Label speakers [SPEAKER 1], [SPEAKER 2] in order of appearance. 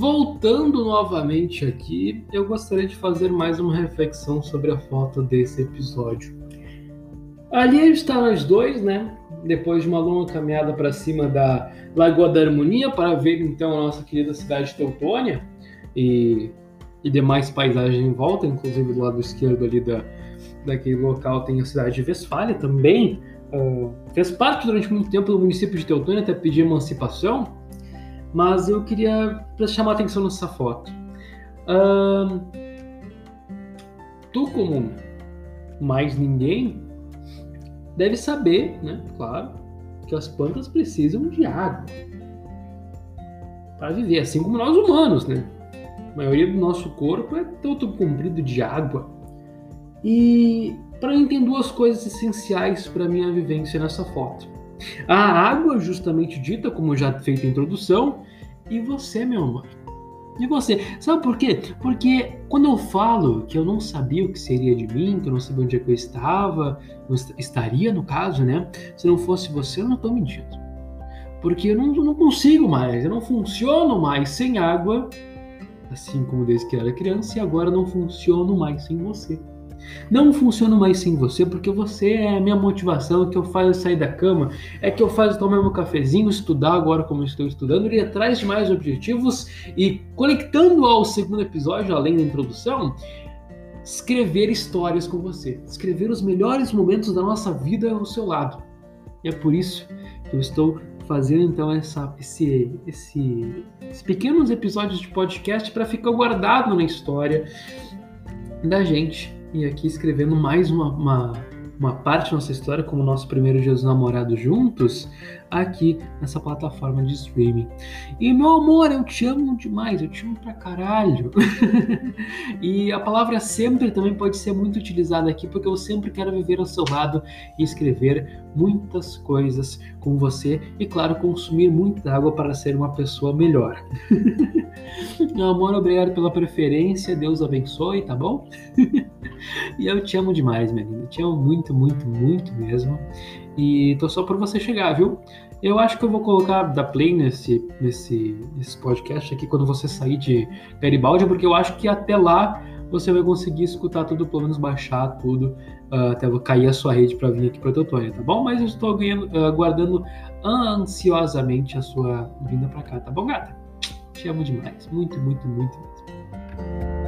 [SPEAKER 1] voltando novamente aqui, eu gostaria de fazer mais uma reflexão sobre a foto desse episódio. Ali está nós dois, né? Depois de uma longa caminhada para cima da Lagoa da Harmonia para ver então a nossa querida cidade de Teutônia e, e demais paisagens em volta, inclusive do lado esquerdo ali da, daquele local tem a cidade de Westfália também. Uh, fez parte durante muito tempo do município de Teutônia até pedir emancipação, mas eu queria chamar atenção nessa foto. Uh, tu, como mais ninguém, deve saber, né? Claro, que as plantas precisam de água para viver, assim como nós humanos, né? A maioria do nosso corpo é todo comprido de água. E para mim tem duas coisas essenciais para minha vivência nessa foto. A água, justamente dita, como já feita a introdução, e você, meu amor. E você? Sabe por quê? Porque quando eu falo que eu não sabia o que seria de mim, que eu não sabia onde é que eu estava, eu estaria no caso, né? Se não fosse você, eu não estou mentindo. Porque eu não, não consigo mais, eu não funciono mais sem água, assim como desde que eu era criança, e agora não funciono mais sem você. Não funciono mais sem você porque você é a minha motivação, que eu faço sair da cama, é que eu faço tomar meu cafezinho, estudar agora como estou estudando, ir atrás de mais objetivos e conectando ao segundo episódio, além da introdução, escrever histórias com você, escrever os melhores momentos da nossa vida ao seu lado. E é por isso que eu estou fazendo então essa, esse, esse, esses pequenos episódios de podcast para ficar guardado na história da gente e aqui escrevendo mais uma, uma, uma parte da nossa história, como nosso primeiro dia dos namorados juntos, aqui nessa plataforma de streaming. E meu amor, eu te amo demais, eu te amo pra caralho. e a palavra sempre também pode ser muito utilizada aqui, porque eu sempre quero viver ao seu lado e escrever muitas coisas com você e, claro, consumir muita água para ser uma pessoa melhor. meu amor, obrigado pela preferência, Deus abençoe, tá bom? e eu te amo demais, menina, te amo muito, muito, muito mesmo. E tô só por você chegar, viu? Eu acho que eu vou colocar da play nesse, nesse, nesse podcast aqui quando você sair de Garibaldi, porque eu acho que até lá você vai conseguir escutar tudo, pelo menos baixar tudo, uh, até cair a sua rede para vir aqui para Teutônia, tá bom? Mas eu estou uh, aguardando ansiosamente a sua vinda para cá, tá bom, gata? Te amo demais, muito, muito, muito mesmo.